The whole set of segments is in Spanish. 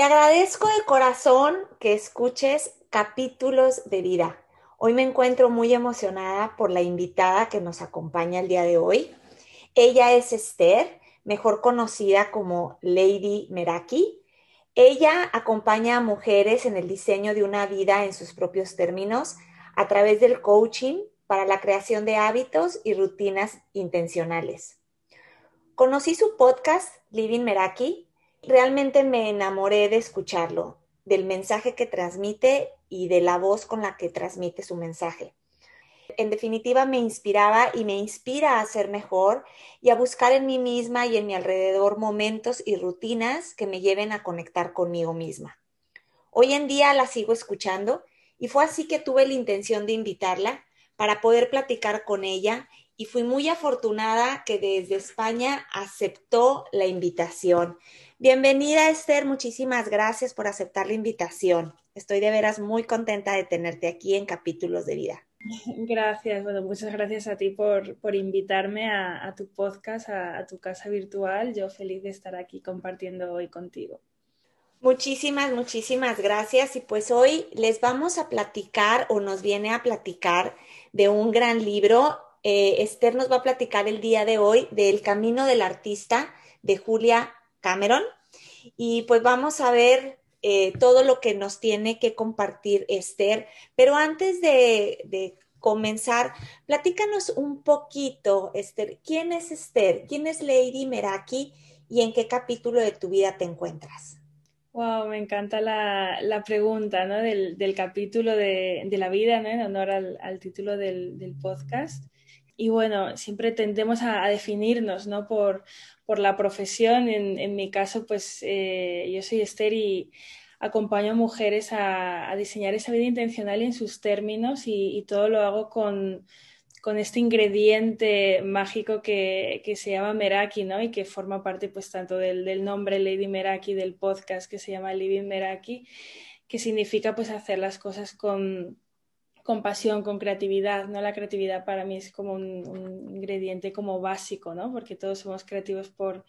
Te agradezco de corazón que escuches capítulos de vida. Hoy me encuentro muy emocionada por la invitada que nos acompaña el día de hoy. Ella es Esther, mejor conocida como Lady Meraki. Ella acompaña a mujeres en el diseño de una vida en sus propios términos a través del coaching para la creación de hábitos y rutinas intencionales. Conocí su podcast, Living Meraki, Realmente me enamoré de escucharlo, del mensaje que transmite y de la voz con la que transmite su mensaje. En definitiva, me inspiraba y me inspira a ser mejor y a buscar en mí misma y en mi alrededor momentos y rutinas que me lleven a conectar conmigo misma. Hoy en día la sigo escuchando y fue así que tuve la intención de invitarla para poder platicar con ella y fui muy afortunada que desde España aceptó la invitación. Bienvenida Esther, muchísimas gracias por aceptar la invitación. Estoy de veras muy contenta de tenerte aquí en Capítulos de Vida. Gracias, bueno, muchas gracias a ti por, por invitarme a, tu podcast, a, tu casa virtual. Yo feliz de estar aquí compartiendo hoy contigo. Muchísimas, muchísimas gracias. Y pues hoy les vamos a platicar o nos viene a platicar de un gran libro. Eh, Esther nos va a platicar el día de hoy del Camino del Artista de Julia Cameron. Y pues vamos a ver eh, todo lo que nos tiene que compartir Esther. Pero antes de, comenzar, platícanos un poquito, Esther, ¿quién es Esther? ¿Quién es Lady Meraki? ¿Y en qué capítulo de tu vida te encuentras? Wow, me encanta la, pregunta ¿no? del, capítulo de, la vida, ¿no? en honor al, título del, podcast. Y bueno, siempre tendemos a, definirnos ¿no? por, por la profesión. En, mi caso, pues eh, yo soy Esther y acompaño a mujeres a, diseñar esa vida intencional en sus términos y, todo lo hago con, este ingrediente mágico que, se llama Meraki, ¿no? Y que forma parte pues tanto del, del, nombre Lady Meraki del podcast que se llama Living Meraki, que significa pues hacer las cosas con, con pasión, con creatividad, ¿no? La creatividad para mí es como un, ingrediente como básico, ¿no? Porque todos somos creativos por,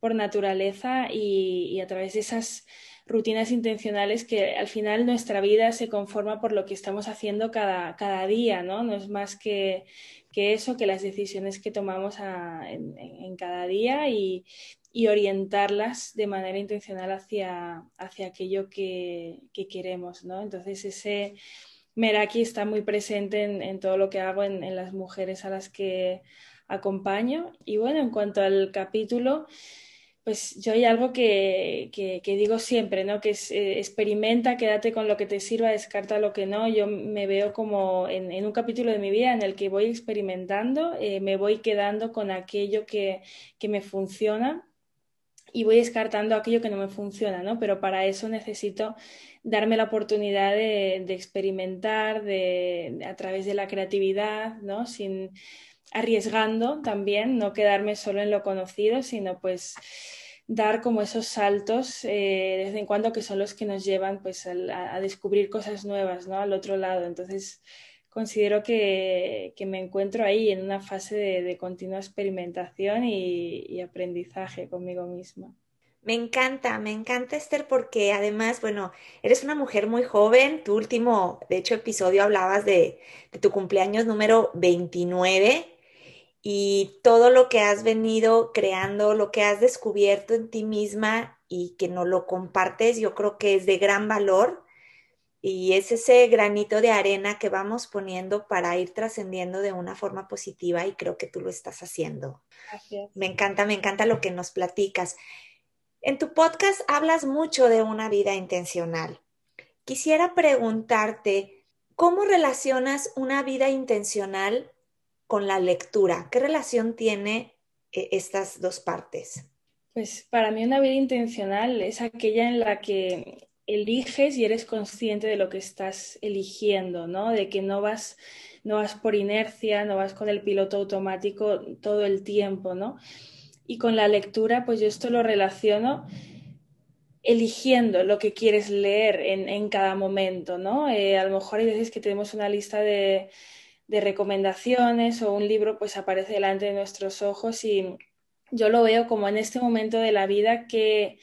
por naturaleza y, a través de esas rutinas intencionales que al final nuestra vida se conforma por lo que estamos haciendo cada, cada día, ¿no? No es más que, que eso, que las decisiones que tomamos en, cada día y, y, orientarlas de manera intencional hacia, hacia aquello que, que queremos, ¿no? Entonces ese Meraki está muy presente en, todo lo que hago en, las mujeres a las que acompaño. Y bueno, en cuanto al capítulo, pues yo hay algo que, digo siempre, ¿no? Que es eh, experimenta, quédate con lo que te sirva, descarta lo que no. Yo me veo como en, un capítulo de mi vida en el que voy experimentando, eh, me voy quedando con aquello que, que me funciona y voy descartando aquello que no me funciona, ¿no? Pero para eso necesito darme la oportunidad de, experimentar de, a través de la creatividad, ¿no? Sin arriesgando también, no quedarme solo en lo conocido, sino pues dar como esos saltos eh, de vez en cuando que son los que nos llevan pues a, descubrir cosas nuevas, ¿no? Al otro lado. Entonces considero que, me encuentro ahí en una fase de, continua experimentación y aprendizaje conmigo misma. Me encanta, me encanta Esther porque además, bueno, eres una mujer muy joven. Tu último, de hecho, episodio hablabas de, tu cumpleaños número 29 y todo lo que has venido creando, lo que has descubierto en ti misma y que no lo compartes, yo creo que es de gran valor y es ese granito de arena que vamos poniendo para ir trascendiendo de una forma positiva y creo que tú lo estás haciendo. Me encanta, me encanta lo que nos platicas. En tu podcast hablas mucho de una vida intencional. Quisiera preguntarte, ¿cómo relacionas una vida intencional con la lectura? ¿Qué relación tiene eh, estas dos partes? Pues para mí una vida intencional es aquella en la que eliges y eres consciente de lo que estás eligiendo, ¿no? De que no vas, no vas por inercia, no vas con el piloto automático todo el tiempo, ¿no? Y con la lectura, pues yo esto lo relaciono eligiendo lo que quieres leer en, cada momento, ¿no? Eh, a lo mejor hay veces que tenemos una lista de, de recomendaciones o un libro pues aparece delante de nuestros ojos y yo lo veo como en este momento de la vida que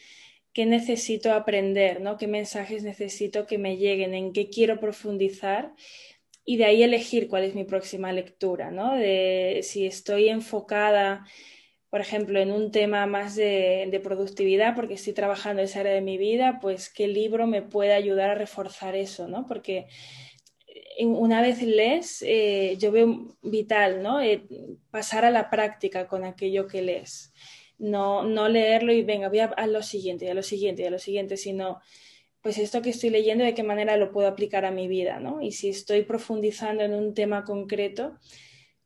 qué necesito aprender, ¿no? qué mensajes necesito que me lleguen, en qué quiero profundizar y de ahí elegir cuál es mi próxima lectura, ¿no? De si estoy enfocada, por ejemplo, en un tema más de, productividad, porque estoy trabajando en esa área de mi vida, pues qué libro me puede ayudar a reforzar eso, ¿no? Porque una vez lees, eh, yo veo vital, ¿no? Eh, pasar a la práctica con aquello que lees no, no leerlo y venga, voy a, lo siguiente, a lo siguiente, a lo siguiente, sino pues esto que estoy leyendo, de qué manera lo puedo aplicar a mi vida, ¿no? Y si estoy profundizando en un tema concreto,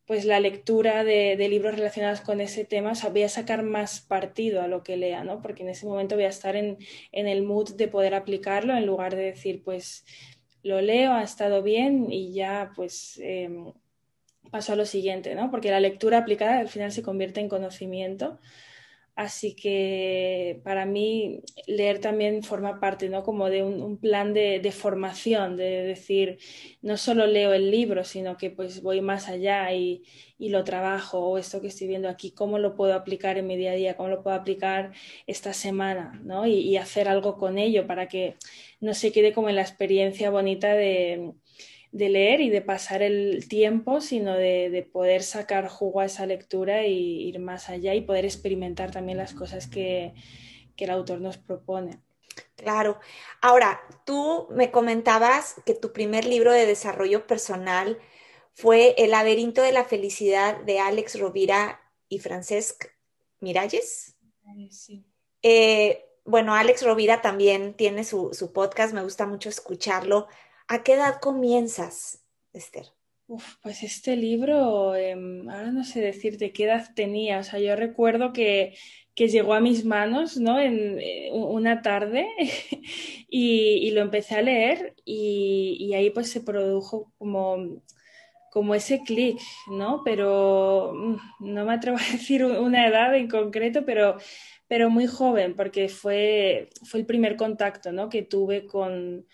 pues la lectura de, libros relacionados con ese tema, o voy a sacar más partido a lo que lea, ¿no? Porque en ese momento voy a estar en, el mood de poder aplicarlo en lugar de decir, pues lo leo, ha estado bien y ya, pues em, paso a lo siguiente, ¿no? Porque la lectura aplicada al final se convierte en conocimiento Así que para mí leer también forma parte, ¿no? Como de un, plan de, formación, de decir, no solo leo el libro, sino que pues voy más allá y, lo trabajo, o esto que estoy viendo aquí, cómo lo puedo aplicar en mi día a día, cómo lo puedo aplicar esta semana, ¿no? y hacer algo con ello para que no se quede como en la experiencia bonita de de leer y de pasar el tiempo, sino de, poder sacar jugo a esa lectura y ir más allá y poder experimentar también las cosas que, el autor nos propone. Claro. Ahora, tú me comentabas que tu primer libro de desarrollo personal fue El laberinto de la felicidad de Alex Rovira y Francesc Miralles. Sí. Eh, bueno, Alex Rovira también tiene su, su, podcast, me gusta mucho escucharlo. ¿A qué edad comienzas, Esther? pues este libro, em, ahora no sé decirte qué edad tenía. O sea, yo recuerdo que, llegó a mis manos, ¿no? En eh, una tarde y, lo empecé a leer y, ahí pues se produjo como, como ese clic, ¿no? Pero mm, no me atrevo a decir una edad en concreto, pero, pero muy joven, porque fue, fue el primer contacto, ¿no? Que tuve con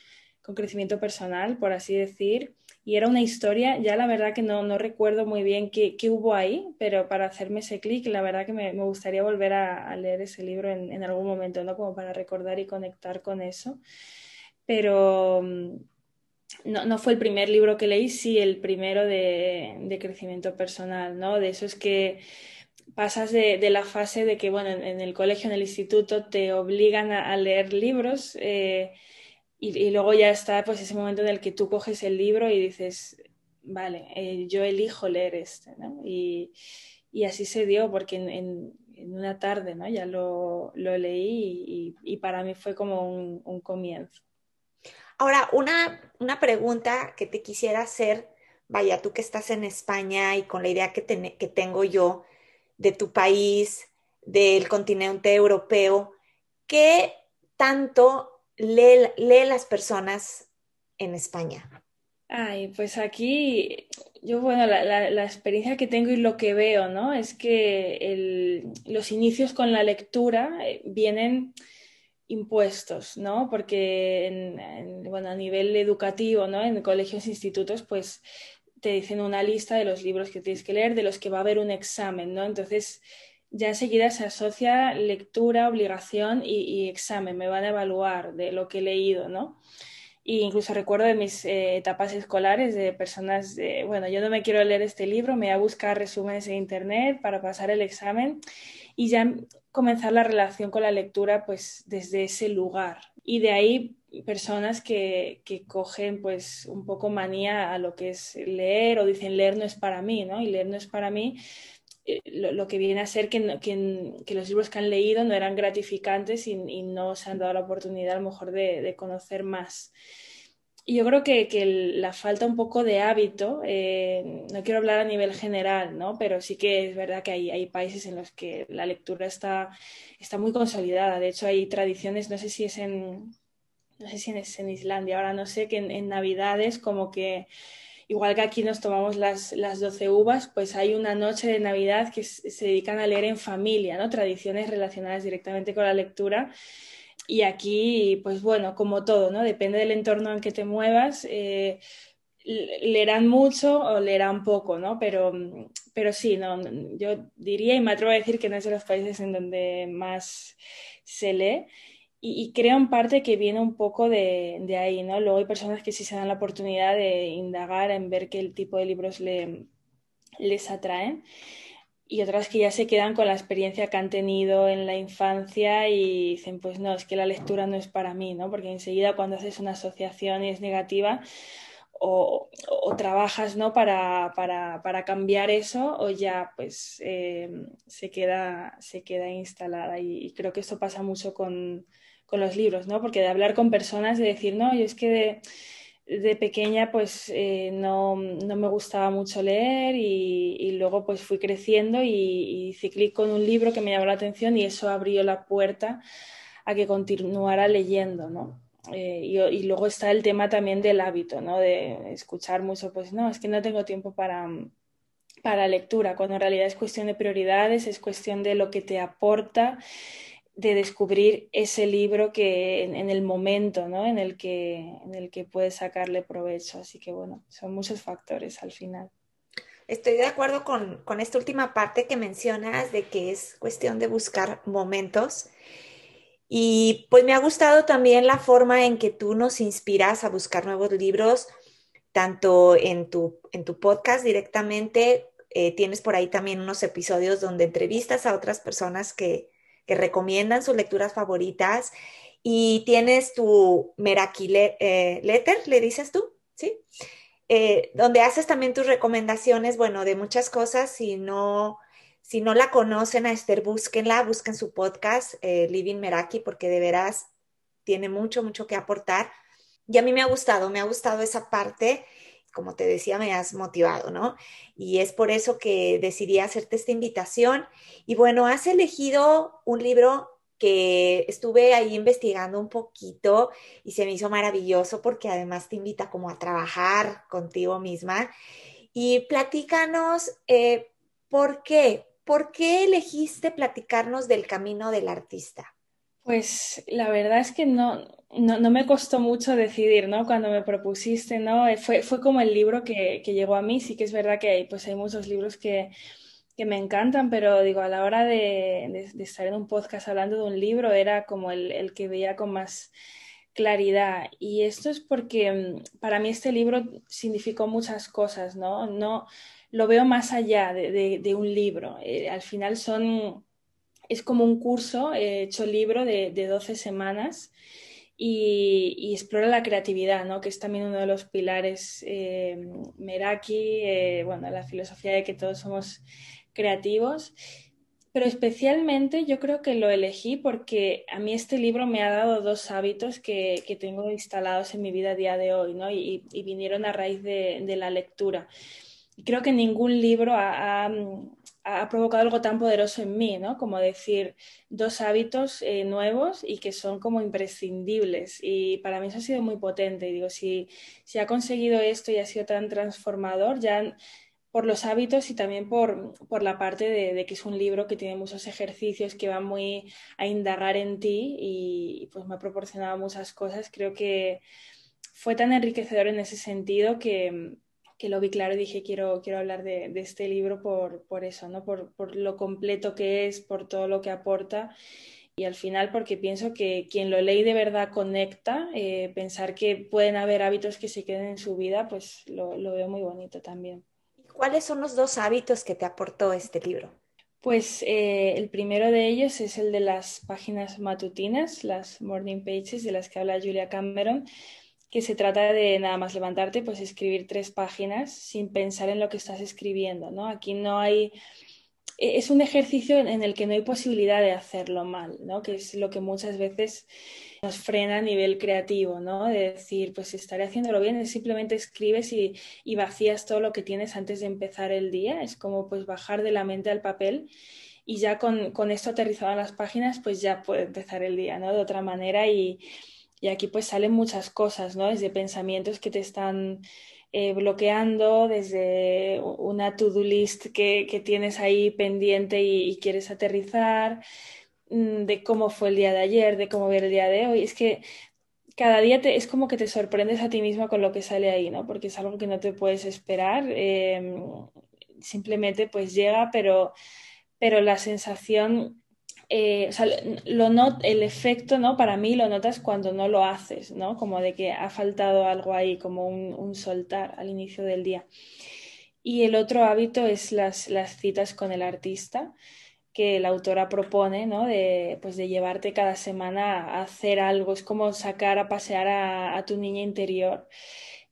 con crecimiento personal, por así decir. Y era una historia, ya la verdad que no, no recuerdo muy bien qué, qué, hubo ahí, pero para hacerme ese clic, la verdad que me, me gustaría volver a, leer ese libro en, algún momento, ¿no? Como para recordar y conectar con eso. Pero mm, no, no fue el primer libro que leí, sí el primero de, de crecimiento personal, ¿no? De eso es que pasas de, de, la fase de que, bueno, en, el colegio, en el instituto, te obligan a, a leer libros. Eh, y, luego ya está pues ese momento en el que tú coges el libro y dices, vale, eh, yo elijo leer este, ¿no? Y, así se dio, porque en, una tarde, ¿no? Ya lo, leí y, para mí fue como un, comienzo. Ahora, una, una, pregunta que te quisiera hacer, vaya, tú que estás en España y con la idea que, que tengo yo de tu país, del continente europeo, ¿qué tanto lee, las personas en España? Ay, pues aquí, yo, bueno, la, experiencia que tengo y lo que veo, ¿no? Es que los inicios con la lectura eh, vienen impuestos, ¿no? Porque, bueno, a nivel educativo, ¿no? En colegios institutos, pues te dicen una lista de los libros que tienes que leer, de los que va a haber un examen, ¿no? Entonces, ya enseguida se asocia lectura, obligación y, examen, me van a evaluar de lo que he leído, ¿no? Y incluso recuerdo de mis eh, etapas escolares de personas, bueno, yo no me quiero leer este libro, me voy a buscar resúmenes en internet para pasar el examen y ya comenzar la relación con la lectura pues desde ese lugar. Y de ahí personas que, que, cogen pues un poco manía a lo que es leer o dicen leer no es para mí, ¿no? Y leer no es para mí eh, lo, que viene a ser que, que, los libros que han leído no eran gratificantes y, no se han dado la oportunidad a lo mejor de, conocer más. Y yo creo que, la falta un poco de hábito, eh, no quiero hablar a nivel general, ¿no? pero sí que es verdad que hay, hay países en los que la lectura está, está muy consolidada. De hecho, hay tradiciones, no sé si es en, no sé si es en Islandia, ahora no sé, que en, Navidades como que igual que aquí nos tomamos las, las 12 uvas, pues hay una noche de Navidad que se dedican a leer en familia, ¿no? Tradiciones relacionadas directamente con la lectura. Y aquí, pues bueno, como todo, ¿no? Depende del entorno en que te muevas. Eh, leerán mucho o leerán poco, ¿no? Pero, pero sí, no, yo diría y me atrevo a decir que no es de los países en donde más se lee. Y, creo en parte que viene un poco de, ahí, ¿no? Luego hay personas que sí se dan la oportunidad de indagar en ver qué tipo de libros le, les atraen y otras que ya se quedan con la experiencia que han tenido en la infancia y dicen, pues no, es que la lectura no es para mí, ¿no? Porque enseguida cuando haces una asociación y es negativa, o, trabajas ¿no? Para, para, para, cambiar eso o ya pues eh, se, queda, se queda instalada y, creo que esto pasa mucho con, con, los libros, ¿no? Porque de hablar con personas, de decir, no, yo es que de, pequeña pues eh, no, no, me gustaba mucho leer y, y luego pues fui creciendo y, y con un libro que me llamó la atención y eso abrió la puerta a que continuara leyendo, ¿no? Eh, y, luego está el tema también del hábito, ¿no? De escuchar mucho, pues no, es que no tengo tiempo para, para lectura, cuando en realidad es cuestión de prioridades, es cuestión de lo que te aporta, de descubrir ese libro que en, el momento, ¿no? En el, que, en el que puedes sacarle provecho. Así que bueno, son muchos factores al final. Estoy de acuerdo con, con esta última parte que mencionas de que es cuestión de buscar momentos y pues me ha gustado también la forma en que tú nos inspiras a buscar nuevos libros, tanto en tu, en tu podcast directamente, eh, tienes por ahí también unos episodios donde entrevistas a otras personas que, que recomiendan sus lecturas favoritas y tienes tu Meraki eh, Letter, ¿le dices tú? ¿Sí? Eh, donde haces también tus recomendaciones, bueno, de muchas cosas, si no si no la conocen a Esther, búsquenla, busquen su podcast, eh, Living Meraki, porque de veras tiene mucho, mucho que aportar. Y a mí me ha gustado, me ha gustado esa parte, como te decía, me has motivado, ¿no? Y es por eso que decidí hacerte esta invitación. Y bueno, has elegido un libro que estuve ahí investigando un poquito y se me hizo maravilloso porque además te invita como a trabajar contigo misma. Y platícanos, eh, ¿por qué? ¿por qué elegiste platicarnos del camino del artista? Pues la verdad es que no, no, me costó mucho decidir, ¿no? Cuando me propusiste, ¿no? Eh, fue, fue como el libro que, llegó a mí. Sí que es verdad que hay, pues hay muchos libros que, me encantan, pero digo, a la hora de, estar en un podcast hablando de un libro, era como el, el que veía con más claridad. Y esto es porque mm, para mí este libro significó muchas cosas, ¿no? No, lo veo más allá de, un libro. Eh, al final son, es como un curso eh, hecho libro de, 12 semanas y, explora la creatividad, ¿no? que es también uno de los pilares eh, Meraki, bueno, la filosofía de que todos somos creativos. Pero especialmente yo creo que lo elegí porque a mí este libro me ha dado dos hábitos que, tengo instalados en mi vida a día de hoy, ¿no? Y, vinieron a raíz de, de la lectura creo que ningún libro ha, provocado algo tan poderoso en mí, ¿no? Como decir dos hábitos eh, nuevos y que son como imprescindibles. Y para mí eso ha sido muy potente. Y digo, si, si ha conseguido esto y ha sido tan transformador, ya por los hábitos y también por, por la parte de, que es un libro que tiene muchos ejercicios que van muy a indagar en ti y pues me ha proporcionado muchas cosas. Creo que fue tan enriquecedor en ese sentido que, que lo vi claro y dije, quiero, quiero hablar de, este libro por, por eso, ¿no? Por, por, lo completo que es, por todo lo que aporta y al final porque pienso que quien lo lee de verdad conecta, eh, pensar que pueden haber hábitos que se queden en su vida, pues lo, lo veo muy bonito también. ¿Cuáles son los dos hábitos que te aportó este libro? Pues eh, el primero de ellos es el de las páginas matutinas, las morning pages de las que habla Julia Cameron, que se trata de nada más levantarte, pues escribir tres páginas sin pensar en lo que estás escribiendo, ¿no? Aquí no hay... E-, es un ejercicio en el que no hay posibilidad de hacerlo mal, ¿no? Que es lo que muchas veces nos frena a nivel creativo, ¿no? De decir, pues estaré haciéndolo bien, simplemente escribes y, y vacías todo lo que tienes antes de empezar el día. Es como pues bajar de la mente al papel y ya con, con esto aterrizado en las páginas, pues ya puede empezar el día, ¿no? De otra manera y y aquí pues salen muchas cosas, ¿no? Desde pensamientos que te están eh, bloqueando, desde una to-do list que, que, tienes ahí pendiente y, quieres aterrizar, mm, de cómo fue el día de ayer, de cómo ver el día de hoy. Es que cada día es como que te sorprendes a ti misma con lo que sale ahí, ¿no? Porque es algo que no te puedes esperar. Eh, simplemente pues llega, pero, pero la sensación, eh, lo not, el efecto, ¿no? Para mí lo notas cuando no lo haces, ¿no? Como de que ha faltado algo ahí, como un, un soltar al inicio del día. Y el otro hábito es las, las citas con el artista que la autora propone, ¿no? De, pues de llevarte cada semana a hacer algo. Es como sacar a pasear a, a tu niña interior.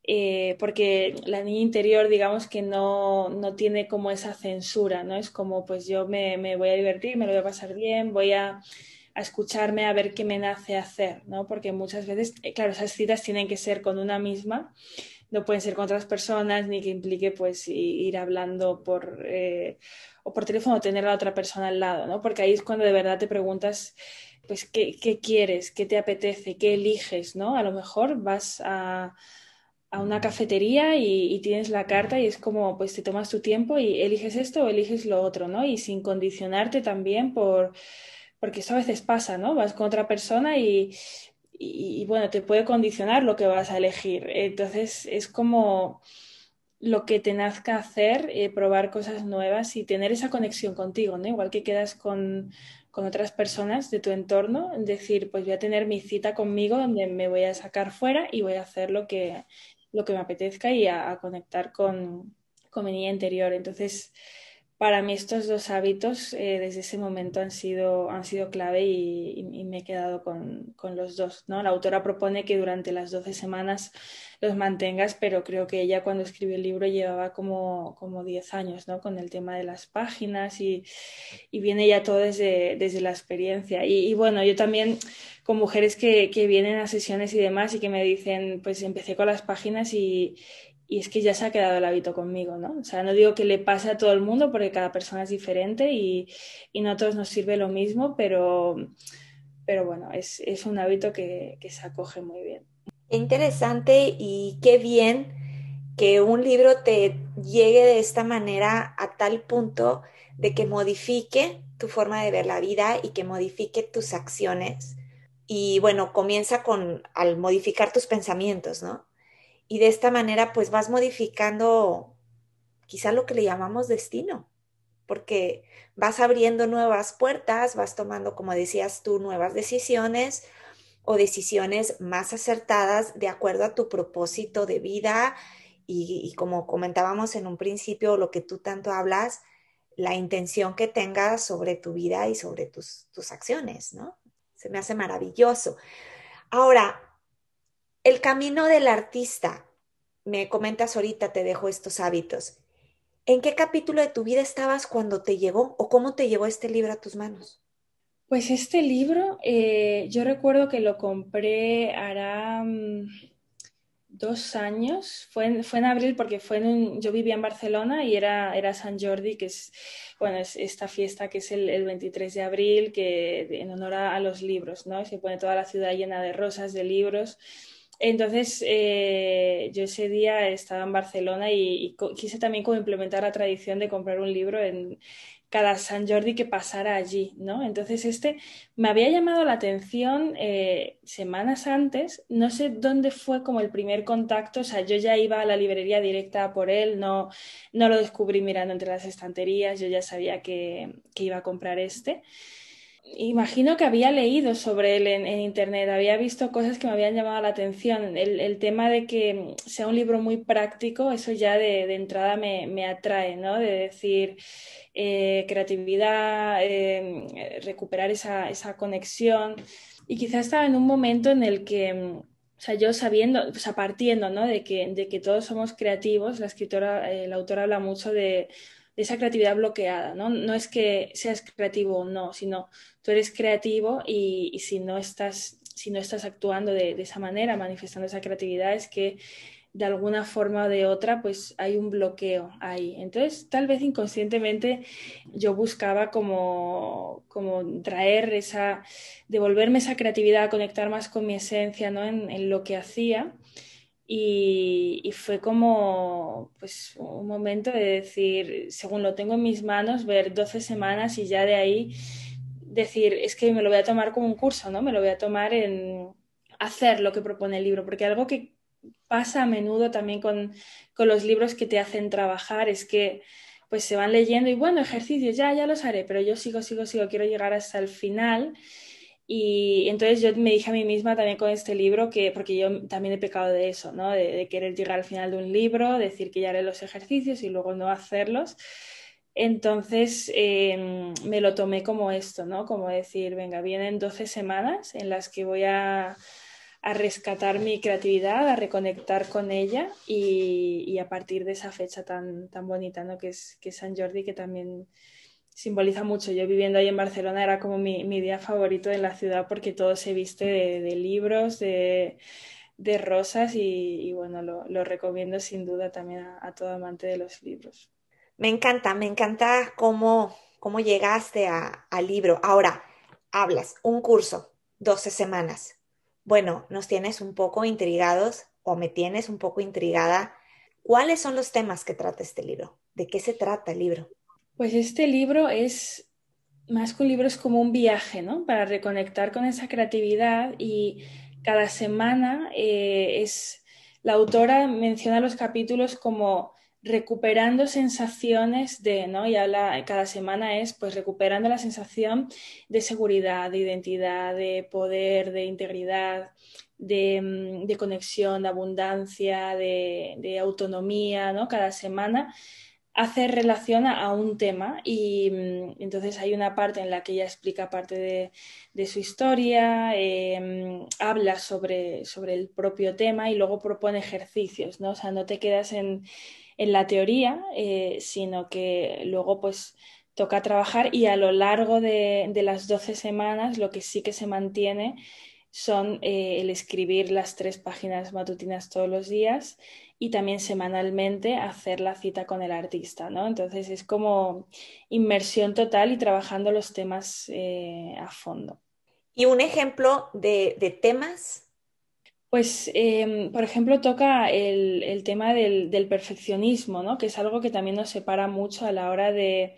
Eh, porque la niña interior, digamos que no, no, tiene como esa censura, ¿no? Es como, pues yo me, me, voy a divertir, me lo voy a pasar bien, voy a, a, escucharme a ver qué me nace hacer, ¿no? Porque muchas veces, eh, claro, esas citas tienen que ser con una misma, no pueden ser con otras personas, ni que implique, pues, ir hablando por... Eh, o por teléfono tener a la otra persona al lado, ¿no? Porque ahí es cuando de verdad te preguntas, pues, ¿qué, qué quieres? ¿Qué te apetece? ¿Qué eliges? ¿no? A lo mejor vas a, a una cafetería y, tienes la carta y es como, pues te tomas tu tiempo y eliges esto o eliges lo otro, ¿no? Y sin condicionarte también por, porque eso a veces pasa, ¿no? Vas con otra persona y, y, y bueno, te puede condicionar lo que vas a elegir. Entonces es como lo que te nazca hacer, eh, probar cosas nuevas y tener esa conexión contigo, ¿no? Igual que quedas con, con, otras personas de tu entorno, decir, pues voy a tener mi cita conmigo donde me voy a sacar fuera y voy a hacer lo que, lo que me apetezca y a, conectar con, con, mi niña interior. Entonces, para mí estos dos hábitos eh, desde ese momento han sido, han sido clave y, y, me he quedado con, con, los dos. ¿no? La autora propone que durante las 12 semanas los mantengas, pero creo que ella cuando escribió el libro llevaba como, como 10 años ¿no? con el tema de las páginas y, y viene ya todo desde, desde la experiencia. Y, y, bueno, yo también con mujeres que, que vienen a sesiones y demás y que me dicen, pues empecé con las páginas y, y es que ya se ha quedado el hábito conmigo, ¿no? O sea, no digo que le pase a todo el mundo porque cada persona es diferente y, y no a todos nos sirve lo mismo, pero, pero bueno, es, es un hábito que, que, se acoge muy bien. Interesante y qué bien que un libro te llegue de esta manera a tal punto de que modifique tu forma de ver la vida y que modifique tus acciones. Y bueno, comienza con al modificar tus pensamientos, ¿no? Y de esta manera pues vas modificando quizá lo que le llamamos destino, porque vas abriendo nuevas puertas, vas tomando, como decías tú, nuevas decisiones o decisiones más acertadas de acuerdo a tu propósito de vida y, y como comentábamos en un principio, lo que tú tanto hablas, la intención que tengas sobre tu vida y sobre tus, tus acciones, ¿no? Se me hace maravilloso. Ahora, el camino del artista. Me comentas ahorita, te dejo estos hábitos. ¿En qué capítulo de tu vida estabas cuando te llegó o cómo te llegó este libro a tus manos? Pues este libro, eh, yo recuerdo que lo compré hará um, dos años, fue en, fue en abril porque fue en yo vivía en Barcelona y era, era San Jordi, que es, bueno, es esta fiesta que es el, el 23 de abril, que en honor a los libros, ¿no? Se pone toda la ciudad llena de rosas, de libros. Entonces, eh, yo ese día estaba en Barcelona y, quise también como implementar la tradición de comprar un libro en cada San Jordi que pasara allí, ¿no? Entonces, este me había llamado la atención eh, semanas antes, no sé dónde fue como el primer contacto, o sea, yo ya iba a la librería directa por él, no, no lo descubrí mirando entre las estanterías, yo ya sabía que, que iba a comprar este imagino que había leído sobre él en, internet, había visto cosas que me habían llamado la atención. El, tema de que sea un libro muy práctico, eso ya de, entrada me, me, atrae, ¿no? De decir eh, creatividad, eh, recuperar esa, esa conexión. Y quizás estaba en un momento en el que o sea, yo sabiendo, o sea, partiendo, ¿no? De que, de que todos somos creativos, la escritora, eh, la autora habla mucho de, de, esa creatividad bloqueada, ¿no? No es que seas creativo o no, sino tú eres creativo y, y si, no estás, si no estás actuando de, esa manera, manifestando esa creatividad, es que de alguna forma o de otra, pues hay un bloqueo ahí. Entonces, tal vez inconscientemente yo buscaba como, como traer esa, devolverme esa creatividad, conectar más con mi esencia, ¿no? En lo que hacía. Y, y, fue como pues, un momento de decir, según lo tengo en mis manos, ver 12 semanas y ya de ahí decir, es que me lo voy a tomar como un curso, ¿no? Me lo voy a tomar en hacer lo que propone el libro, porque algo que pasa a menudo también con, con los libros que te hacen trabajar es que pues se van leyendo y bueno, ejercicios, ya, ya los haré, pero yo sigo, sigo, sigo, quiero llegar hasta el final. Y entonces yo me dije a mí misma también con este libro que, porque yo también he pecado de eso, ¿no? De, querer llegar al final de un libro, decir que ya haré los ejercicios y luego no hacerlos. Entonces eh, me lo tomé como esto, ¿no? Como decir, venga, vienen 12 semanas en las que voy a a rescatar mi creatividad, a reconectar con ella y, y, a partir de esa fecha tan, tan bonita, ¿no? Que es, que es San Jordi, que también simboliza mucho. Yo viviendo ahí en Barcelona era como mi, mi día favorito en la ciudad porque todo se viste de, libros, de, de rosas y, bueno, lo, lo, recomiendo sin duda también a, a, todo amante de los libros. Me encanta, me encanta cómo, cómo llegaste al libro. Ahora, hablas, un curso, 12 semanas bueno, nos tienes un poco intrigados o me tienes un poco intrigada. ¿Cuáles son los temas que trata este libro? ¿De qué se trata el libro? Pues este libro es, más que un libro, es como un viaje, ¿no? Para reconectar con esa creatividad y cada semana eh, es, la autora menciona los capítulos como recuperando sensaciones de, ¿no? Y habla, cada semana es pues recuperando la sensación de seguridad, de identidad, de poder, de integridad, de, mm, conexión, de abundancia, de, autonomía, ¿no? Cada semana hace relación a un tema y mm, entonces hay una parte en la que ella explica parte de, su historia, eh, habla sobre, sobre el propio tema y luego propone ejercicios, ¿no? O sea, no te quedas en en la teoría, eh, sino que luego pues toca trabajar y a lo largo de, de, las 12 semanas lo que sí que se mantiene son eh, el escribir las tres páginas matutinas todos los días y también semanalmente hacer la cita con el artista, ¿no? Entonces es como inmersión total y trabajando los temas eh, a fondo. ¿Y un ejemplo de, de temas pues, eh, por ejemplo, toca el, tema del, perfeccionismo, ¿no? Que es algo que también nos separa mucho a la hora de,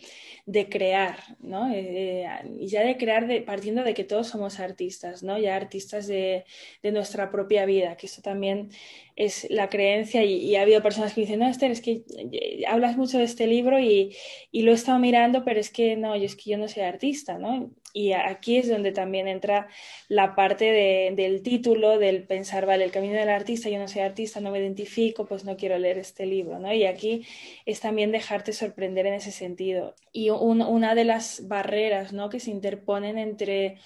crear, ¿no? Eh, y ya de crear partiendo de que todos somos artistas, ¿no? Ya artistas de, nuestra propia vida, que eso también es la creencia y, ha habido personas que dicen, no, Esther, es que eh, hablas mucho de este libro y, y, lo he estado mirando, pero es que no, yo es que yo no soy artista, ¿no? Y aquí es donde también entra la parte de, del título, del pensar, vale, el camino del artista, yo no soy artista, no me identifico, pues no quiero leer este libro, ¿no? Y aquí es también dejarte sorprender en ese sentido. Y un, una de las barreras, ¿no? Que se interponen entre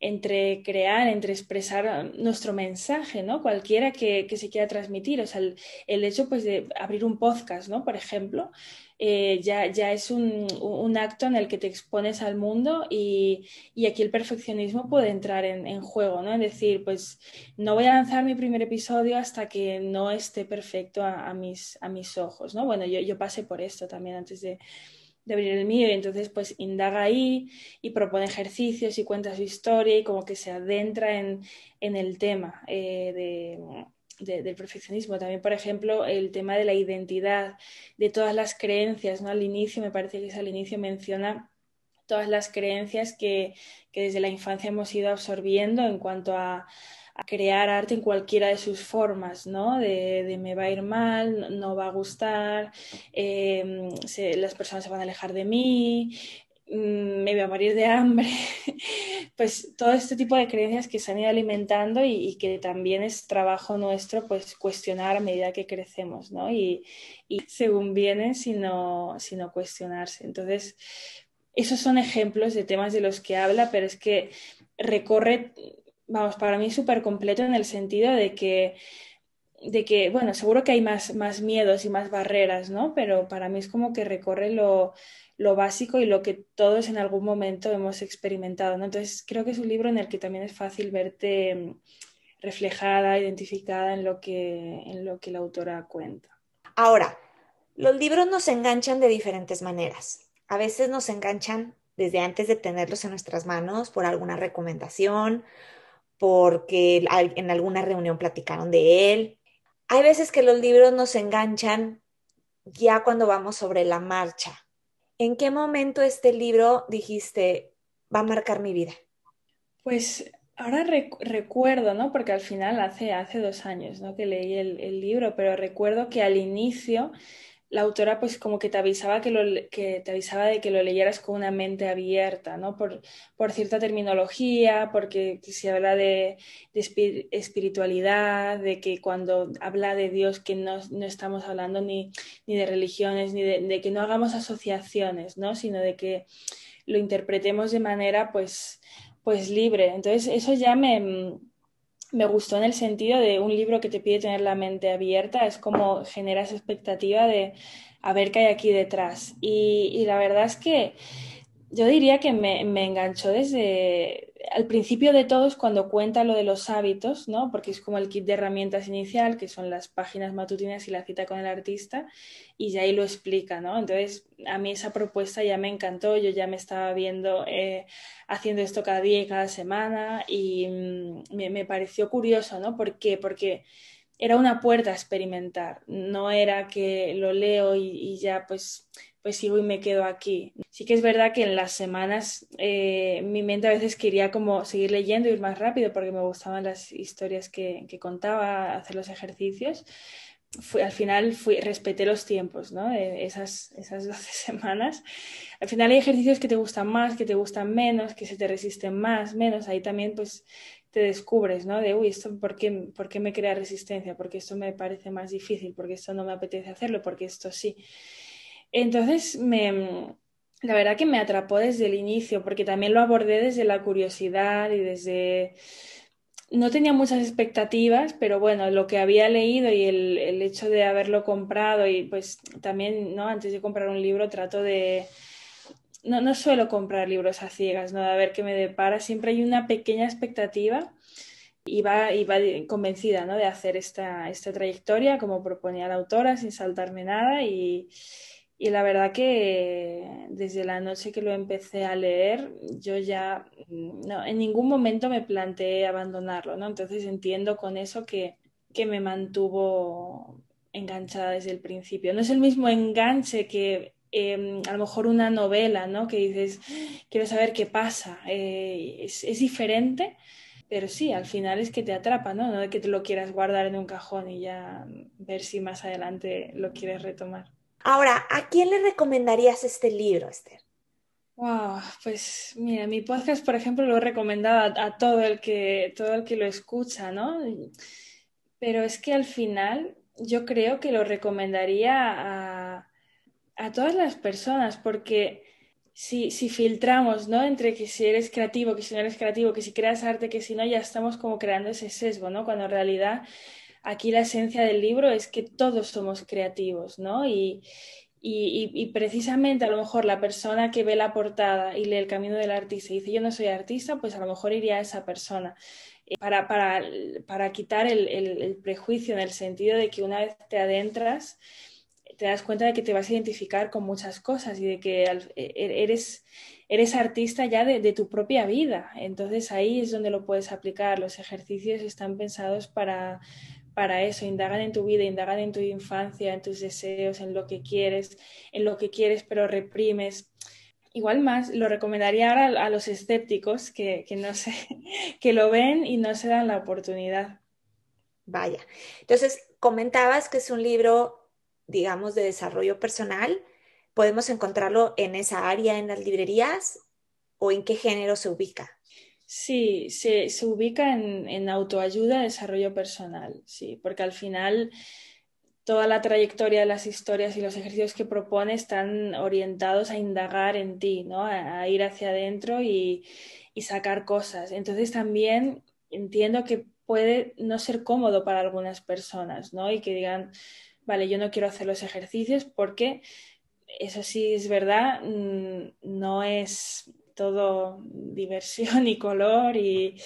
entre crear, entre expresar nuestro mensaje, ¿no? Cualquiera que, se quiera transmitir. O sea, el, hecho pues, de abrir un podcast, ¿no? Por ejemplo, eh, ya, ya es un, un, acto en el que te expones al mundo y, y aquí el perfeccionismo puede entrar en, en, juego, ¿no? Es decir, pues no voy a lanzar mi primer episodio hasta que no esté perfecto a, a mis, a mis ojos, ¿no? Bueno, yo, yo pasé por esto también antes de de el mío y entonces pues indaga ahí y propone ejercicios y cuenta su historia y como que se adentra en, en el tema eh, de, del perfeccionismo. También, por ejemplo, el tema de la identidad, de todas las creencias, ¿no? Al inicio, me parece que es al inicio menciona todas las creencias que, que desde la infancia hemos ido absorbiendo en cuanto a, crear arte en cualquiera de sus formas, ¿no? De, me va a ir mal, no va a gustar, se, las personas se van a alejar de mí, mm, me voy a morir de hambre, pues todo este tipo de creencias que se han ido alimentando y, que también es trabajo nuestro pues cuestionar a medida que crecemos, ¿no? Y, y según vienen, sino, sino cuestionarse. Entonces, esos son ejemplos de temas de los que habla, pero es que recorre vamos, para mí súper completo en el sentido de que, de que, bueno, seguro que hay más, más miedos y más barreras, ¿no? Pero para mí es como que recorre lo, lo básico y lo que todos en algún momento hemos experimentado, ¿no? Entonces creo que es un libro en el que también es fácil verte reflejada, identificada en lo que, en lo que la autora cuenta. Ahora, los libros nos enganchan de diferentes maneras. A veces nos enganchan desde antes de tenerlos en nuestras manos por alguna recomendación, porque en alguna reunión platicaron de él. Hay veces que los libros nos enganchan ya cuando vamos sobre la marcha. ¿En qué momento este libro dijiste va a marcar mi vida? Pues ahora recuerdo, ¿no? Porque al final hace, hace dos años, ¿no? Que leí el libro, pero recuerdo que al inicio la autora pues como que te avisaba que, lo, te avisaba de que lo leyeras con una mente abierta, ¿no? Por, por cierta terminología, porque se habla de, espiritualidad, de que cuando habla de Dios que no, estamos hablando ni, ni, de religiones, ni de, que no hagamos asociaciones, ¿no? Sino de que lo interpretemos de manera pues, pues libre. Entonces eso ya me me gustó en el sentido de un libro que te pide tener la mente abierta, es como genera esa expectativa de a ver qué hay aquí detrás. Y, la verdad es que yo diría que me, enganchó desde al principio de todo es cuando cuenta lo de los hábitos, ¿no? Porque es como el kit de herramientas inicial, que son las páginas matutinas y la cita con el artista, y ya ahí lo explica, ¿no? Entonces, a mí esa propuesta ya me encantó, yo ya me estaba viendo eh, haciendo esto cada día y cada semana, y mm, me, pareció curioso, ¿no? ¿Por qué? Porque era una puerta a experimentar, no era que lo leo y ya pues pues sigo y me quedo aquí. Sí que es verdad que en las semanas eh, mi mente a veces quería como seguir leyendo, ir más rápido porque me gustaban las historias que, contaba, hacer los ejercicios. al final respeté los tiempos, ¿no? esas, esas 12 semanas. Al final hay ejercicios que te gustan más, que te gustan menos, que se te resisten más, menos. Ahí también pues te descubres, ¿no? De, uy, esto, ¿por qué, ¿por qué me crea resistencia? Porque esto me parece más difícil, porque esto no me apetece hacerlo, porque esto sí. Entonces, me, la verdad que me atrapó desde el inicio, porque también lo abordé desde la curiosidad y desde... No tenía muchas expectativas, pero bueno, lo que había leído y el, el hecho de haberlo comprado y pues también, ¿no? Antes de comprar un libro trato de... No, no suelo comprar libros a ciegas, ¿no? De a ver qué me depara. Siempre hay una pequeña expectativa y va, y va convencida, ¿no? De hacer esta, esta trayectoria como proponía la autora, sin saltarme nada y y la verdad que desde la noche que lo empecé a leer, yo ya mm, no, en ningún momento me planteé abandonarlo, ¿no? Entonces entiendo con eso que, que me mantuvo enganchada desde el principio. No es el mismo enganche que em, a lo mejor una novela, ¿no? Que dices, quiero saber qué pasa. Eh, es, es, diferente, pero sí, al final es que te atrapa, ¿no? No de que te lo quieras guardar en un cajón y ya ver si más adelante lo quieres retomar. Ahora, ¿a quién le recomendarías este libro, Esther? Wow, pues mira, mi podcast, por ejemplo, lo he recomendado a, todo el que todo el que lo escucha, ¿no? Pero es que al final yo creo que lo recomendaría a, a todas las personas, porque si, si, filtramos, ¿no? Entre que si eres creativo, que si no eres creativo, que si creas arte, que si no, ya estamos como creando ese sesgo, ¿no? Cuando en realidad aquí la esencia del libro es que todos somos creativos, ¿no? Y, precisamente a lo mejor la persona que ve la portada y lee el camino del artista y dice yo no soy artista, pues a lo mejor iría a esa persona. Eh, para, para, quitar el, prejuicio en el sentido de que una vez te adentras, te das cuenta de que te vas a identificar con muchas cosas y de que e, e, eres, eres artista ya de, de, tu propia vida. Entonces ahí es donde lo puedes aplicar. Los ejercicios están pensados para, para eso, indagan en tu vida, indagan en tu infancia, en tus deseos, en lo que quieres, en lo que quieres pero reprimes. Igual más, lo recomendaría ahora a los escépticos que, no sé, que lo ven y no se dan la oportunidad. Vaya. Entonces, comentabas que es un libro, digamos, de desarrollo personal. ¿Podemos encontrarlo en esa área en las librerías o en qué género se ubica? Sí, se, se ubica en, en, autoayuda, desarrollo personal, sí, porque al final toda la trayectoria de las historias y los ejercicios que propone están orientados a indagar en ti, ¿no? A, ir hacia adentro y, y, sacar cosas. Entonces también entiendo que puede no ser cómodo para algunas personas, ¿no? Y que digan, vale, yo no quiero hacer los ejercicios porque eso sí es verdad, mm, no es todo diversión y color y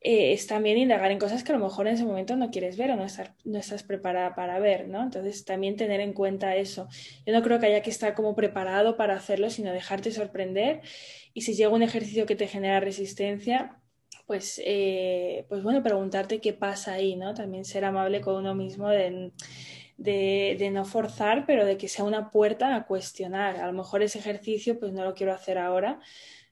eh, es también indagar en cosas que a lo mejor en ese momento no quieres ver o no, no estás preparada para ver, ¿no? Entonces también tener en cuenta eso. Yo no creo que haya que estar como preparado para hacerlo, sino dejarte sorprender y si llega un ejercicio que te genera resistencia, pues, eh, pues bueno, preguntarte qué pasa ahí, ¿no? También ser amable con uno mismo de, no forzar, pero de que sea una puerta a cuestionar. A lo mejor ese ejercicio pues no lo quiero hacer ahora,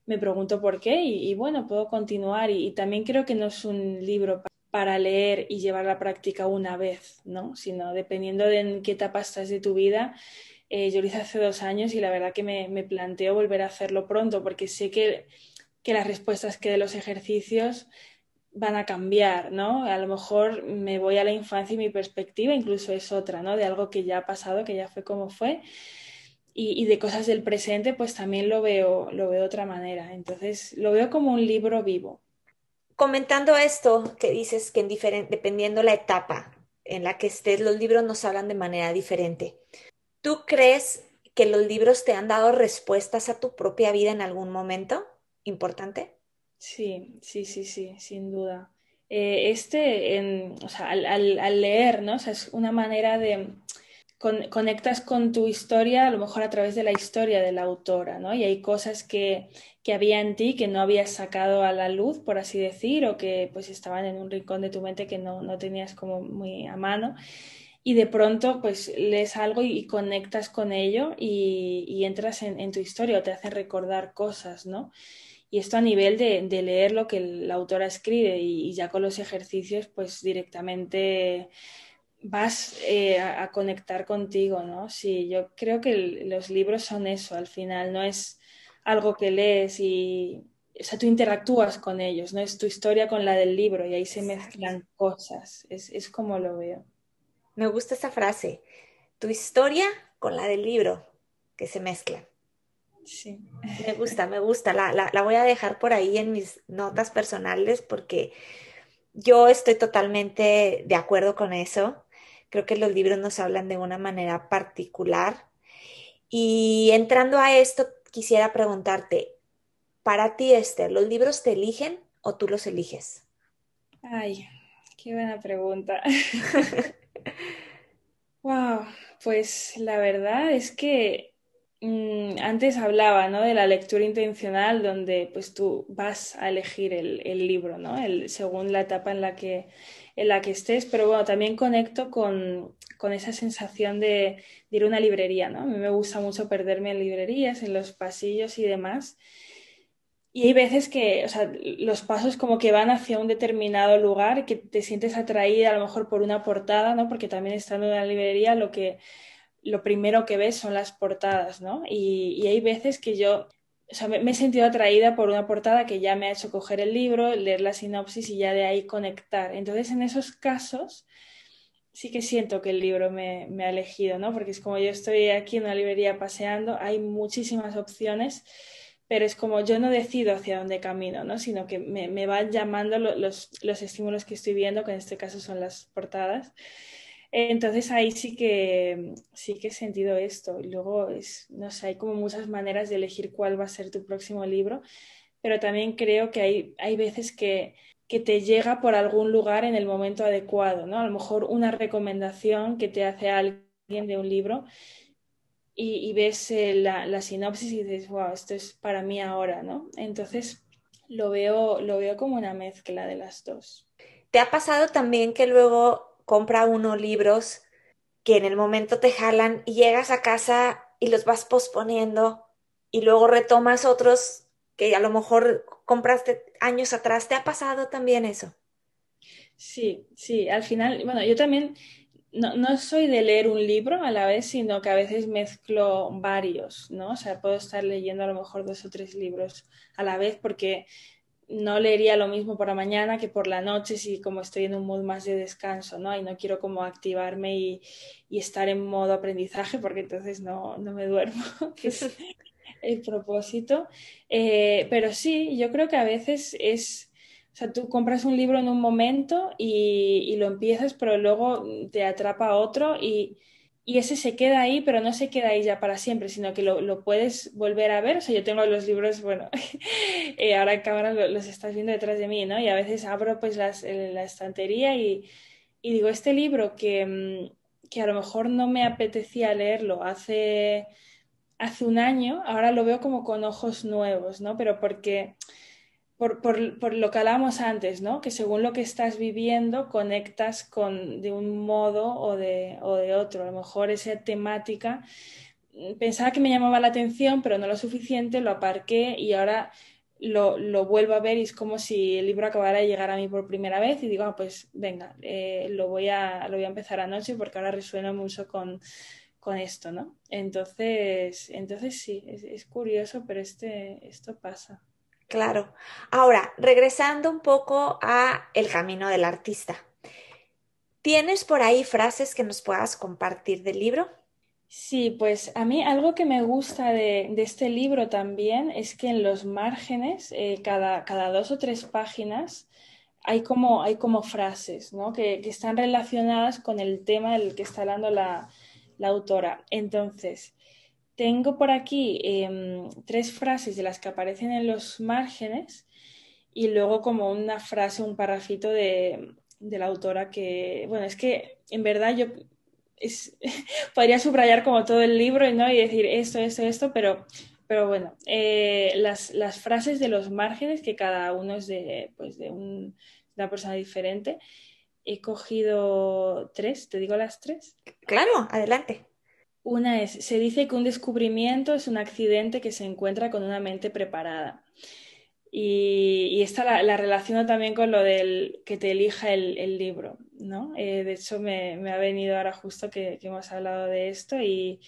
me pregunto por qué y, bueno, puedo continuar. Y, también creo que no es un libro para leer y llevar la práctica una vez, ¿no? Sino dependiendo de en qué etapa estás de tu vida. Eh, yo lo hice hace dos años y la verdad que me, me planteo volver a hacerlo pronto porque sé que, que las respuestas que de los ejercicios van a cambiar, ¿no? A lo mejor me voy a la infancia y mi perspectiva incluso es otra, ¿no? De algo que ya ha pasado, que ya fue como fue. Y, de cosas del presente, pues también lo veo, lo veo de otra manera. Entonces, lo veo como un libro vivo. Comentando esto que dices que en dependiendo la etapa en la que estés, los libros nos hablan de manera diferente. ¿Tú crees que los libros te han dado respuestas a tu propia vida en algún momento importante? Sí, sí, sí, sí, sin duda. Eh, este, o sea, al, leer, ¿no? O sea, es una manera de conectas con tu historia, a lo mejor a través de la historia de la autora, ¿no? Y hay cosas que, que había en ti que no habías sacado a la luz, por así decir, o que pues estaban en un rincón de tu mente que no, no tenías como muy a mano. Y de pronto, pues lees algo y, conectas con ello y, y entras en, en, tu historia o te hace recordar cosas, ¿no? Y esto a nivel de, leer lo que la autora escribe y, ya con los ejercicios, pues directamente vas eh, a, conectar contigo, ¿no? Sí, yo creo que los libros son eso, al final, no es algo que lees y, o sea, tú interactúas con ellos, no es tu historia con la del libro y ahí se mezclan cosas, es, es como lo veo. Me gusta esa frase, tu historia con la del libro, que se mezclan. Sí. Me gusta, me gusta. La, la, voy a dejar por ahí en mis notas personales porque yo estoy totalmente de acuerdo con eso. Creo que los libros nos hablan de una manera particular. Y entrando a esto, quisiera preguntarte, para ti, Esther, ¿los libros te eligen o tú los eliges? Ay, qué buena pregunta. wow, pues la verdad es que antes hablaba, ¿no? de la lectura intencional, donde pues tú vas a elegir el, libro, ¿no? El, según la etapa en la que, en la que estés, pero bueno, también conecto con, esa sensación de, ir a una librería, ¿no? A mí me gusta mucho perderme en librerías, en los pasillos y demás. Y hay veces que, o sea, los pasos como que van hacia un determinado lugar, que te sientes atraída a lo mejor por una portada, ¿no? Porque también estando en la librería lo que lo primero que ves son las portadas, ¿no? Y, hay veces que yo, o sea, me, he sentido atraída por una portada que ya me ha hecho coger el libro, leer la sinopsis y ya de ahí conectar. Entonces, en esos casos, sí que siento que el libro me, ha elegido, ¿no? Porque es como yo estoy aquí en una librería paseando, hay muchísimas opciones, pero es como yo no decido hacia dónde camino, ¿no? Sino que me, van llamando los estímulos que estoy viendo, que en este caso son las portadas. Entonces ahí sí que, sí que he sentido esto. Y luego, no sé, hay como muchas maneras de elegir cuál va a ser tu próximo libro, pero también creo que hay, hay veces que, que te llega por algún lugar en el momento adecuado, ¿no? A lo mejor una recomendación que te hace alguien de un libro y, ves eh, la, la, sinopsis y dices, wow, esto es para mí ahora, ¿no? Entonces lo veo, lo veo como una mezcla de las dos. ¿Te ha pasado también que luego compra uno libros que en el momento te jalan y llegas a casa y los vas posponiendo y luego retomas otros que a lo mejor compraste años atrás. ¿Te ha pasado también eso? Sí, sí, al final, bueno, yo también no, no, soy de leer un libro a la vez, sino que a veces mezclo varios, ¿no? O sea, puedo estar leyendo a lo mejor dos o tres libros a la vez porque no leería lo mismo por la mañana que por la noche si como estoy en un mood más de descanso, ¿no? Y no quiero como activarme y, estar en modo aprendizaje porque entonces no, me duermo, que es el propósito. Eh, pero sí, yo creo que a veces es, o sea, tú compras un libro en un momento y, lo empiezas, pero luego te atrapa otro y, y ese se queda ahí, pero no se queda ahí ya para siempre, sino que lo, puedes volver a ver. O sea, yo tengo los libros, bueno, eh, ahora en cámara los estás viendo detrás de mí, ¿no? Y a veces abro pues la estantería y, digo, este libro que, mm, que, a lo mejor no me apetecía leerlo hace, hace un año, ahora lo veo como con ojos nuevos, ¿no? Pero porque por, por, por, lo que hablábamos antes, ¿no? Que según lo que estás viviendo, conectas con, de un modo o de, o de otro. A lo mejor esa temática mm, pensaba que me llamaba la atención, pero no lo suficiente, lo aparqué y ahora lo, lo, vuelvo a ver y es como si el libro acabara de llegar a mí por primera vez y digo, ah, pues venga, eh, lo, voy a, lo voy a empezar anoche porque ahora resuena mucho con, con esto, ¿no? Entonces, entonces sí, es, es curioso, pero este, esto pasa. Claro. Ahora, regresando un poco a el camino del artista. ¿Tienes por ahí frases que nos puedas compartir del libro? Sí, pues a mí algo que me gusta de, este libro también es que en los márgenes, eh, cada, cada, dos o tres páginas, hay como, hay como frases ¿no? que, que, están relacionadas con el tema del que está hablando la, la autora. Entonces, tengo por aquí em, tres frases de las que aparecen en los márgenes y luego como una frase, un parrafito de, la autora que, bueno, es que en verdad yo podría subrayar como todo el libro ¿no? y decir esto, esto, esto, pero, pero bueno, eh, las, frases de los márgenes, que cada uno es de, pues de una persona diferente, he cogido tres, ¿te digo las tres? Claro, adelante. Una es, se dice que un descubrimiento es un accidente que se encuentra con una mente preparada. Y, esta la, relaciono también con lo del que te elija el, libro, ¿no? Eh, de hecho, me, ha venido ahora justo que, hemos hablado de esto y,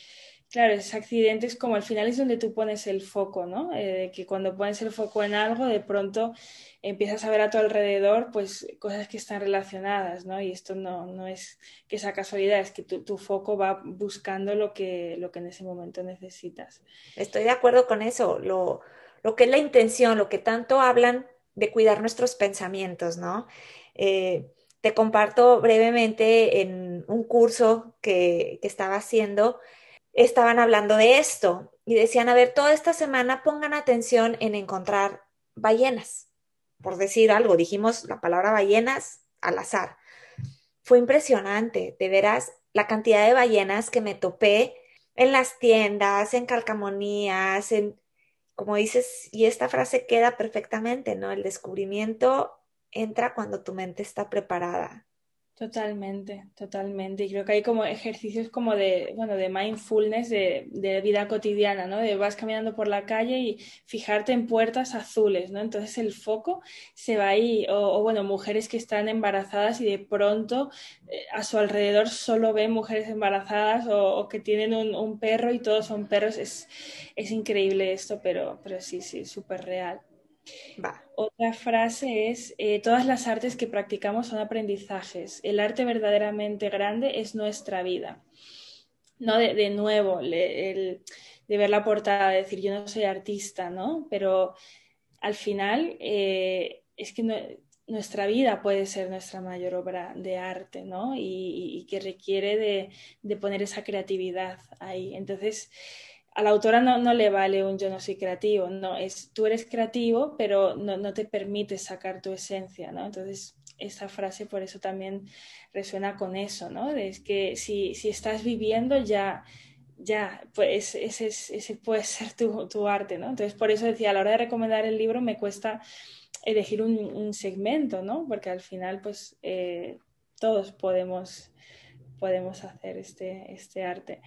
claro, ese accidente es como al final es donde tú pones el foco, ¿no? Eh, que cuando pones el foco en algo, de pronto empiezas a ver a tu alrededor pues cosas que están relacionadas, ¿no? Y esto no, no es que esa casualidad, es que tu, tu, foco va buscando lo que, lo que en ese momento necesitas. Estoy de acuerdo con eso, lo, lo que es la intención, lo que tanto hablan de cuidar nuestros pensamientos, ¿no? Eh, te comparto brevemente en un curso que, que estaba haciendo, estaban hablando de esto y decían, a ver, toda esta semana pongan atención en encontrar ballenas por decir algo, dijimos la palabra ballenas al azar. Fue impresionante, de veras, la cantidad de ballenas que me topé en las tiendas, en calcamonías, en, como dices, y esta frase queda perfectamente, ¿no? El descubrimiento entra cuando tu mente está preparada. Totalmente, totalmente. Y creo que hay como ejercicios como de, bueno, de mindfulness, de, de, vida cotidiana, ¿no? De vas caminando por la calle y fijarte en puertas azules, ¿no? Entonces el foco se va ahí. O, bueno, mujeres que están embarazadas y de pronto eh, a su alrededor solo ven mujeres embarazadas o, que tienen un, un, perro y todos son perros. Es, es increíble esto, pero, pero sí, sí, súper real. Otra frase es, eh, todas las artes que practicamos son aprendizajes. El arte verdaderamente grande es nuestra vida. No de, nuevo, de ver la portada, de decir yo no soy artista, ¿no? Pero al final eh, es que nuestra vida puede ser nuestra mayor obra de arte, ¿no? Y, que requiere de, poner esa creatividad ahí. Entonces, a la autora no, le vale un yo no soy creativo, no, es tú eres creativo, pero no, te permite sacar tu esencia, ¿no? Entonces, esa frase por eso también resuena con eso, ¿no? Es que si, estás viviendo ya, ya, pues ese, puede ser tu, tu, arte, ¿no? Entonces, por eso decía, a la hora de recomendar el libro me cuesta elegir un, un segmento, ¿no? Porque al final, pues, eh, todos podemos, podemos hacer este, este arte.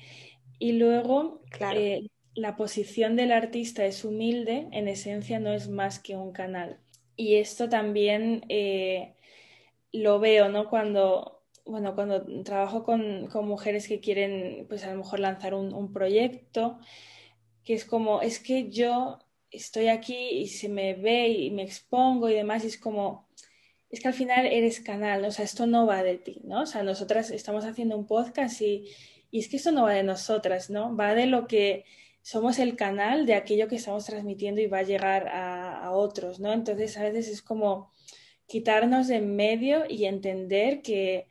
Y luego, eh, la posición del artista es humilde, en esencia no es más que un canal. Y esto también eh, lo veo, ¿no? Cuando, bueno, cuando trabajo con, mujeres que quieren, pues a lo mejor lanzar un, proyecto, que es como, es que yo estoy aquí y se me ve y me expongo y demás, y es como, es que al final eres canal, ¿no? o sea, esto no va de ti, ¿no? O sea, nosotras estamos haciendo un podcast y y es que esto no va de nosotras, ¿no? Va de lo que somos el canal de aquello que estamos transmitiendo y va a llegar a, otros, ¿no? Entonces a veces es como quitarnos de en medio y entender que,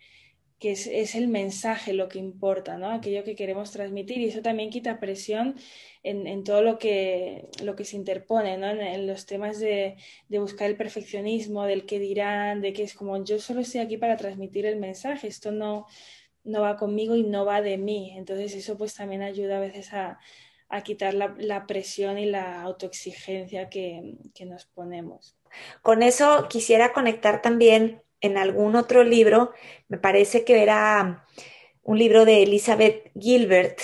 que es, el mensaje lo que importa, ¿no? Aquello que queremos transmitir y eso también quita presión en, todo lo que, lo que se interpone, ¿no? En, los temas de, buscar el perfeccionismo, del qué dirán, de que es como yo solo estoy aquí para transmitir el mensaje, esto no, no va conmigo y no va de mí. Entonces eso pues también ayuda a veces a, quitar la, presión y la autoexigencia que, que nos ponemos. Con eso quisiera conectar también en algún otro libro, me parece que era un libro de Elizabeth Gilbert,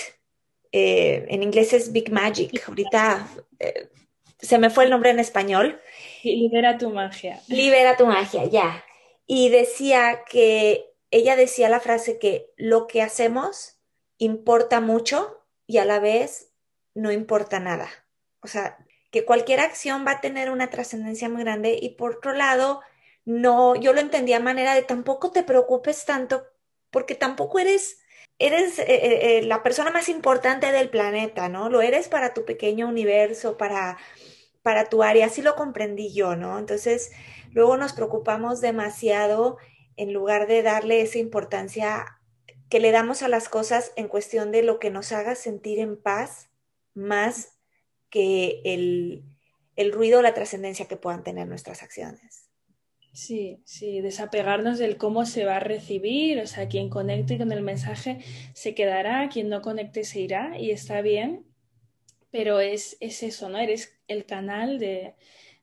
eh, en inglés es Big Magic, ahorita eh, se me fue el nombre en español. Libera tu magia. Libera tu magia, ya. Y decía que, ella decía la frase que lo que hacemos importa mucho y a la vez no importa nada. O sea, que cualquier acción va a tener una trascendencia muy grande y por otro lado, no, yo lo entendía a manera de tampoco te preocupes tanto porque tampoco eres, eres eh, eh, eh, la persona más importante del planeta, ¿no? Lo eres para tu pequeño universo, para, para tu área, así lo comprendí yo, ¿no? Entonces, luego nos preocupamos demasiado en lugar de darle esa importancia que le damos a las cosas en cuestión de lo que nos haga sentir en paz, más que el, el ruido o la trascendencia que puedan tener nuestras acciones. Sí, sí, desapegarnos del cómo se va a recibir, o sea, quien conecte con el mensaje se quedará, quien no conecte se irá y está bien, pero es, es eso, ¿no? Eres el canal de,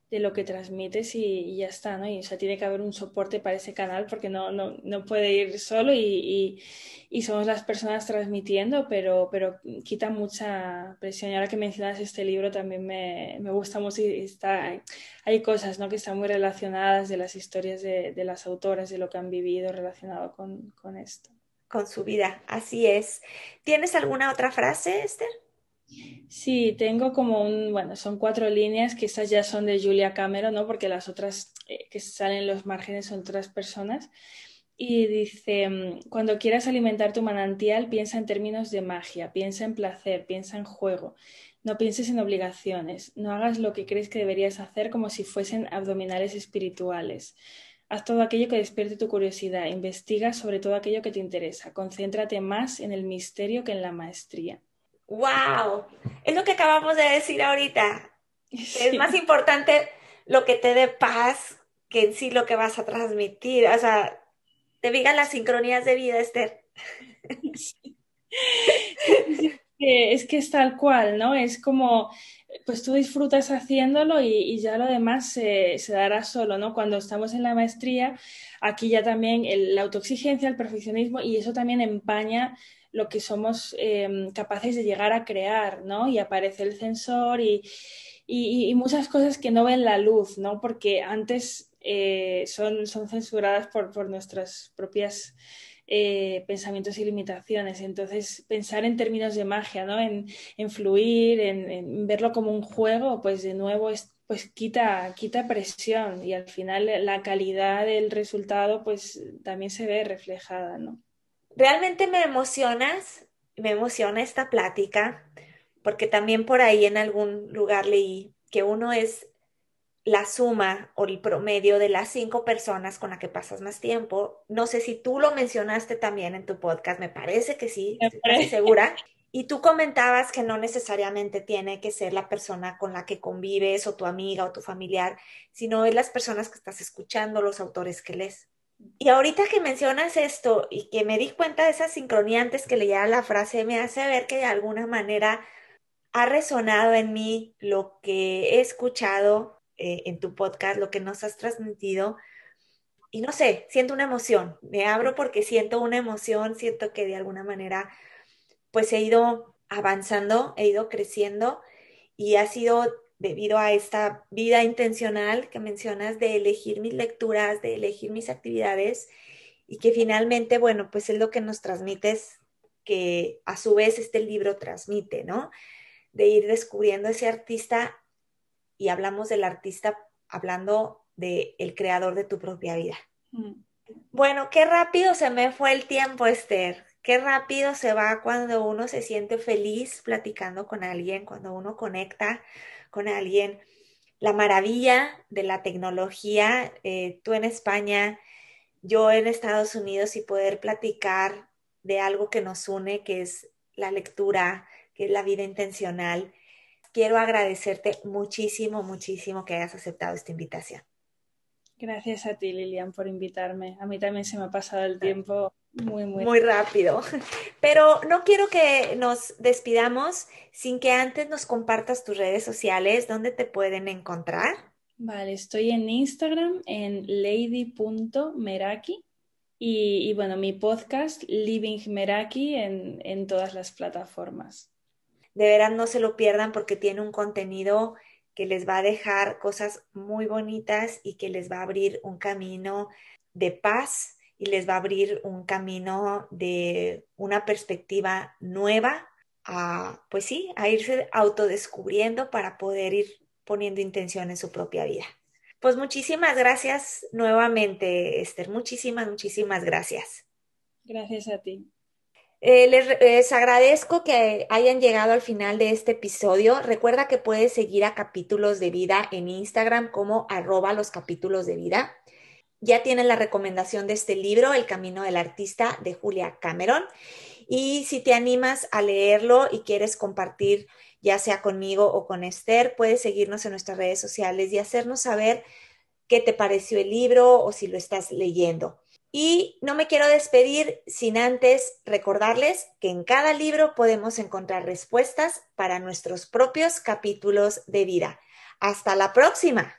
de lo que transmites y, ya está, ¿no? Y o sea, tiene que haber un soporte para ese canal porque no, no, no puede ir solo y, y, somos las personas transmitiendo, pero, pero quita mucha presión. Y ahora que mencionas este libro también me, me gusta mucho y está, hay cosas, ¿no? Que están muy relacionadas de las historias de, de las autoras, de lo que han vivido relacionado con, con esto. Con su vida, así es. ¿Tienes alguna otra frase, Esther? Sí, tengo como un, bueno, son cuatro líneas que estas ya son de Julia Cameron, ¿no? Porque las otras eh, que salen en los márgenes son otras personas. Y dice, mm, cuando quieras alimentar tu manantial, piensa en términos de magia, piensa en placer, piensa en juego. No pienses en obligaciones, no hagas lo que crees que deberías hacer como si fuesen abdominales espirituales. Haz todo aquello que despierte tu curiosidad, investiga sobre todo aquello que te interesa, concéntrate más en el misterio que en la maestría. ¡Wow! Es lo que acabamos de decir ahorita. Es más importante lo que te dé paz que en sí lo que vas a transmitir. O sea, te digan las sincronías de vida, Esther. Es que es tal cual, ¿no? Es como, pues tú disfrutas haciéndolo y, ya lo demás se, dará solo, ¿no? Cuando estamos en la maestría, aquí ya también la autoexigencia, el perfeccionismo y eso también empaña lo que somos em, capaces de llegar a crear, ¿no? Y aparece el sensor y, muchas cosas que no ven la luz, ¿no? Porque antes eh, son, son censuradas por, por nuestras propias eh, pensamientos y limitaciones. Entonces, pensar en términos de magia, ¿no? En, fluir, en, verlo como un juego, pues de nuevo pues quita, quita presión y al final la calidad del resultado pues también se ve reflejada, ¿no? Realmente me emocionas, me emociona esta plática, porque también por ahí en algún lugar leí que uno es la suma o el promedio de las cinco personas con las que pasas más tiempo. No sé si tú lo mencionaste también en tu podcast, me parece que sí, estoy segura. Y tú comentabas que no necesariamente tiene que ser la persona con la que convives o tu amiga o tu familiar, sino es las personas que estás escuchando, los autores que lees. Y ahorita que mencionas esto y que me di cuenta de esa sincronía antes que leía la frase, me hace ver que de alguna manera ha resonado en mí lo que he escuchado eh, en tu podcast, lo que nos has transmitido. Y no sé, siento una emoción, me abro porque siento una emoción, siento que de alguna manera pues he ido avanzando, he ido creciendo y ha sido debido a esta vida intencional que mencionas de elegir mis lecturas, de elegir mis actividades y que finalmente, bueno, pues es lo que nos transmites, que a su vez este libro transmite, ¿no? De ir descubriendo ese artista y hablamos del artista hablando del el creador de tu propia vida. Mm. Bueno, qué rápido se me fue el tiempo, Esther. Qué rápido se va cuando uno se siente feliz platicando con alguien, cuando uno conecta con alguien. La maravilla de la tecnología, eh, tú en España, yo en Estados Unidos y poder platicar de algo que nos une, que es la lectura, que es la vida intencional. Quiero agradecerte muchísimo, muchísimo que hayas aceptado esta invitación. Gracias a ti, Lilian, por invitarme. A mí también se me ha pasado el tiempo muy, muy, muy rápido. Pero no quiero que nos despidamos sin que antes nos compartas tus redes sociales, dónde te pueden encontrar. Vale, estoy en Instagram en lady.meraki y, y, bueno, mi podcast Living Meraki en, en todas las plataformas. De veras no se lo pierdan porque tiene un contenido que les va a dejar cosas muy bonitas y que les va a abrir un camino de paz y les va a abrir un camino de una perspectiva nueva a, pues sí, a irse autodescubriendo para poder ir poniendo intención en su propia vida. Pues muchísimas gracias nuevamente, Esther. Muchísimas, muchísimas gracias. Gracias a ti. Eh, les, agradezco que hayan llegado al final de este episodio. Recuerda que puedes seguir a Capítulos de Vida en Instagram como arroba los capítulos de vida. Ya tienen la recomendación de este libro, El Camino del Artista, de Julia Cameron. Y si te animas a leerlo y quieres compartir ya sea conmigo o con Esther, puedes seguirnos en nuestras redes sociales y hacernos saber qué te pareció el libro o si lo estás leyendo. Y no me quiero despedir sin antes recordarles que en cada libro podemos encontrar respuestas para nuestros propios capítulos de vida. Hasta la próxima.